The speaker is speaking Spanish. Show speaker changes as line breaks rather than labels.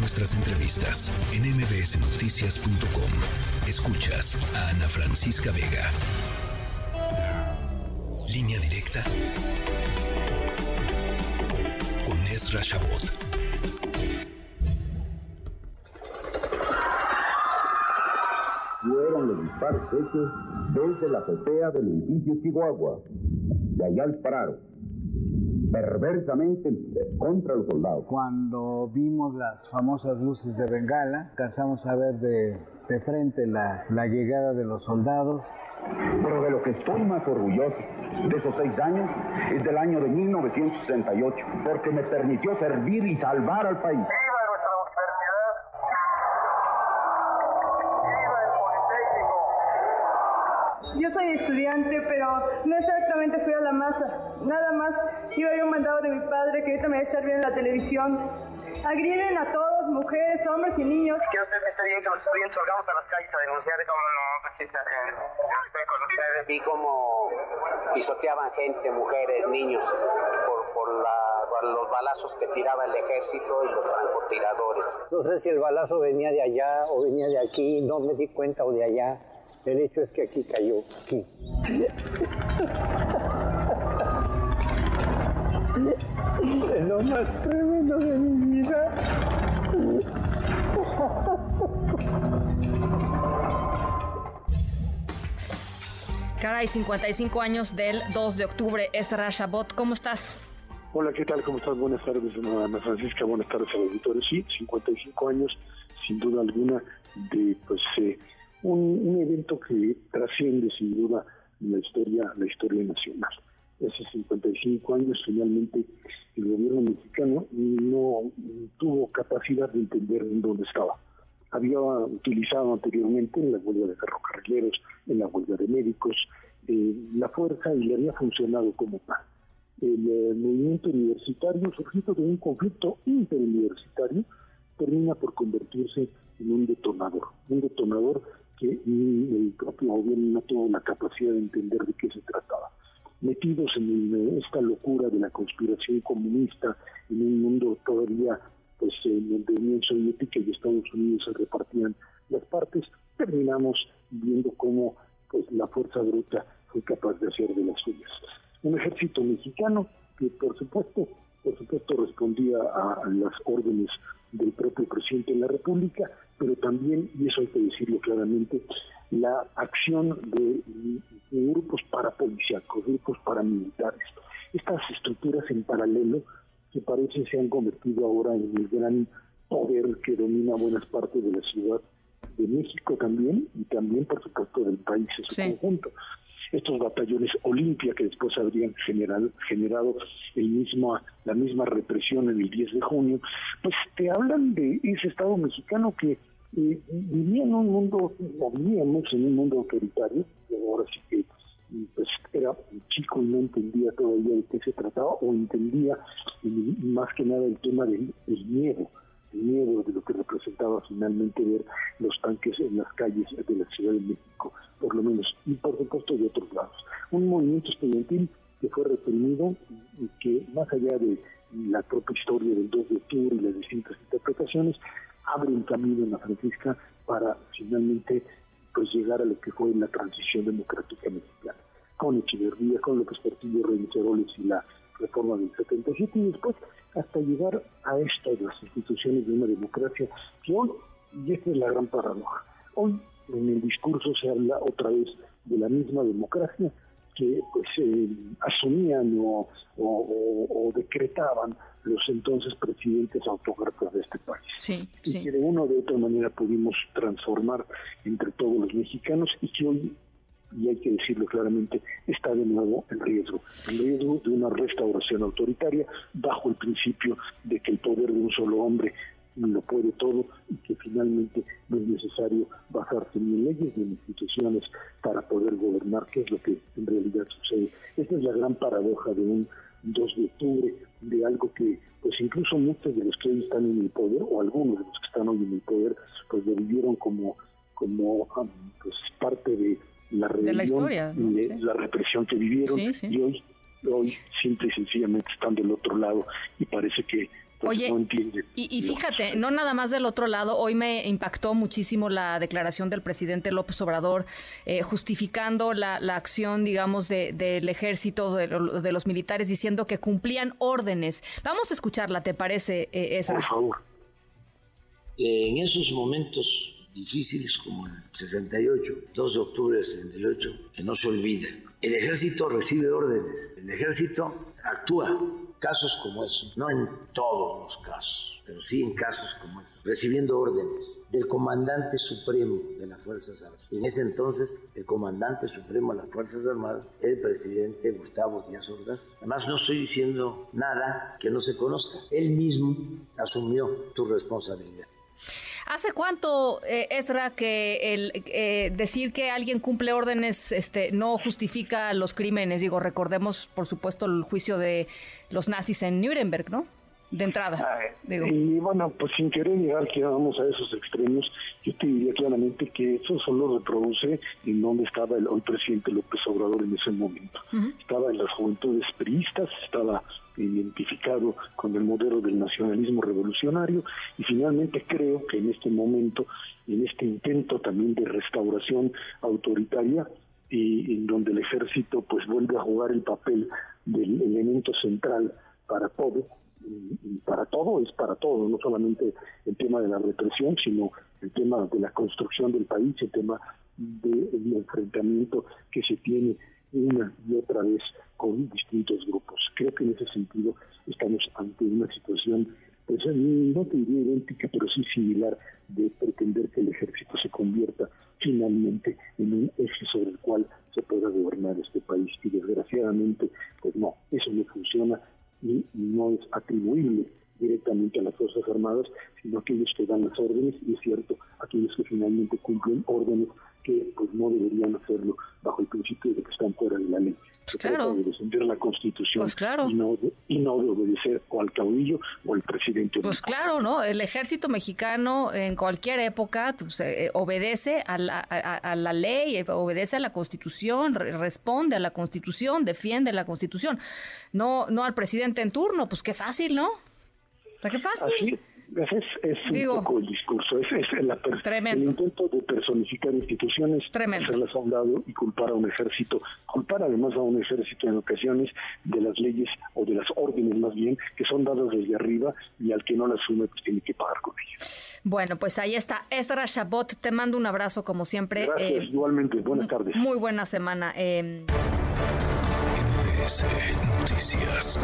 nuestras entrevistas en mbsnoticias.com. Escuchas a Ana Francisca Vega. Línea directa con Ezra Shabot.
Fueron los disparos hechos desde la azotea del edificio Chihuahua, de allá al Prado, perversamente contra los soldados.
Cuando vimos las famosas luces de Bengala, alcanzamos a ver de, de frente la, la llegada de los soldados.
Pero de lo que estoy más orgulloso de esos seis años es del año de 1968, porque me permitió servir y salvar al país.
Yo soy estudiante, pero no exactamente fui a la masa. Nada más iba yo un mandado de mi padre que ahorita me va a estar viendo en la televisión. Agriden a todos, mujeres, hombres y niños.
Que usted esté bien, que los estudiantes salgamos a las calles a denunciar. ¿Cómo no? Pues sí, está estoy con ustedes.
Vi cómo pisoteaban gente, mujeres, niños, por, por, la- por los balazos que tiraba el ejército y los francotiradores.
No sé si el balazo venía de allá o venía de aquí, no me di cuenta o de allá. El hecho es que aquí cayó, aquí. Es lo más tremendo de mi vida.
Caray, 55 años del 2 de octubre. Es Rashabot. ¿Cómo estás?
Hola, ¿qué tal? ¿Cómo estás? Buenas tardes, Ana Francisca. Buenas tardes al auditorio. Sí, 55 años, sin duda alguna, de pues eh, un, un evento que trasciende sin duda la historia, la historia nacional. Hace 55 años, finalmente, el gobierno mexicano no tuvo capacidad de entender en dónde estaba. Había utilizado anteriormente en la huelga de ferrocarrileros, en la huelga de médicos, eh, la fuerza y le había funcionado como tal el eh, movimiento universitario, surgido de un conflicto interuniversitario, termina por convertirse en un detonador, un detonador En eh, esta locura de la conspiración comunista, en un mundo todavía pues en donde Unión Soviética y Estados Unidos se repartían las partes, terminamos viendo cómo pues la fuerza bruta fue capaz de hacer de las suyas. Un ejército mexicano que por supuesto por supuesto respondía a, las órdenes del propio presidente de la República, pero también, y eso hay que decirlo claramente, la acción de grupos parapolicíacos, grupos paramilitares. Estas estructuras en paralelo que parece se han convertido ahora en el gran poder que domina buenas partes de la ciudad de México también, y también, por supuesto, del país en su
Sí.
conjunto estos batallones Olimpia que después habrían generado, generado el mismo, la misma represión en el 10 de junio, pues te hablan de ese Estado mexicano que eh, vivía en un mundo, vivíamos en un mundo autoritario, que ahora sí que pues era chico y no entendía todavía de qué se trataba, o entendía más que nada el tema del, del miedo, el miedo de lo que representaba finalmente ver los tanques en las calles de la Ciudad de México, por lo menos, y por supuesto de otros lados. Un movimiento estudiantil que fue reprimido y que más allá de la propia historia del 2 de octubre y las distintas interpretaciones, abre un camino en la Francisca para finalmente pues llegar a lo que fue la transición democrática mexicana, con Echeverría, con López Portillo, Reyes y la reforma del 77 y después hasta llegar a estas las instituciones de una democracia que hoy, y esta es la gran paradoja, hoy en el discurso se habla otra vez de la misma democracia que pues eh, asumían o, o- o- o decretaban los entonces presidentes autócratas de este país
Sí,
y
sí.
que de una o de otra manera pudimos transformar entre todos los mexicanos y que hoy, y hay que decirlo claramente, está de nuevo en riesgo, en riesgo de una restauración autoritaria bajo el principio de que el poder de un solo hombre lo puede todo y que finalmente no es necesario basarse ni en leyes ni en instituciones para poder gobernar, que es lo que en realidad sucede. Esta es la gran paradoja de un 2 de octubre, de algo que pues incluso muchos de los que hoy están en el poder, o algunos de los que están hoy en el poder, pues lo vivieron como, como ah, pues parte de la rebelión
la historia, ¿no?
y de
Sí.
la represión que vivieron
Sí, sí.
y hoy hoy simple y sencillamente están del otro lado y parece que
Oye, y, fíjate, no nada más del otro lado, hoy me impactó muchísimo la declaración del presidente López Obrador eh, justificando la, acción, digamos, del ejército, de, los militares, diciendo que cumplían órdenes. Vamos a escucharla, ¿te parece, eh,
Por favor. En esos momentos difíciles como el 68, 2 de octubre del 68, que no se olvida, el ejército recibe órdenes, el ejército actúa casos como esos, no en todos los casos, pero sí en casos como esos, recibiendo órdenes del comandante supremo de las Fuerzas Armadas. en ese entonces, el comandante supremo de las Fuerzas Armadas el presidente Gustavo Díaz Ordaz. Además, no estoy diciendo nada que no se conozca. Él mismo asumió su responsabilidad.
¿Hace cuánto, eh, Ezra, que el eh, decir que alguien cumple órdenes este, no justifica los crímenes? Digo, recordemos, por supuesto, el juicio de los nazis en Nuremberg, ¿no? De entrada.
digo. Y bueno, pues sin querer llegar que vamos a esos extremos, yo te diría claramente que eso solo reproduce en donde estaba el hoy presidente López Obrador en ese momento. Estaba en las juventudes priistas, estaba identificado con el modelo del nacionalismo revolucionario y finalmente creo que en este momento, en este intento también de restauración autoritaria, y en donde el ejército pues vuelve a jugar el papel del elemento central para todo, y para todo es para todo, no solamente el tema de la represión, sino el tema de la construcción del país, el tema del enfrentamiento que se tiene una y otra vez con distintos grupos. Creo que en ese sentido estamos ante una situación, pues no te diría idéntica, pero sí similar, de pretender que el ejército se convierta finalmente en un eje sobre el cual se pueda gobernar este país. Y desgraciadamente, pues no, eso no funciona y no es atribuible directamente a las Fuerzas Armadas, sino a aquellos que dan las órdenes, y es cierto, aquellos que finalmente cumplen órdenes que pues no deberían hacerlo bajo el principio de que están fuera de la ley.
Se claro.
de defender la Constitución
pues claro.
y, no de, y no de obedecer o al caudillo o al presidente.
Pues claro, ¿no? El ejército mexicano en cualquier época pues, eh, obedece a la, a, la ley, eh, obedece a la Constitución, responde a la Constitución, defiende la Constitución. No, no al presidente en turno, pues qué fácil, ¿no? Qué fácil.
Es, es un poco el discurso, es, es el intento de personificar instituciones, hacerlas a un lado y culpar a un ejército, culpar además a un ejército en ocasiones de las leyes o de las órdenes más bien que son dadas desde arriba y al que no las asume pues tiene que pagar con ellas.
Bueno, pues ahí está. Ezra Shabot, te mando un abrazo como siempre.
Gracias, eh, igualmente. Buenas tardes.
Muy buena semana. Eh...
Noticias.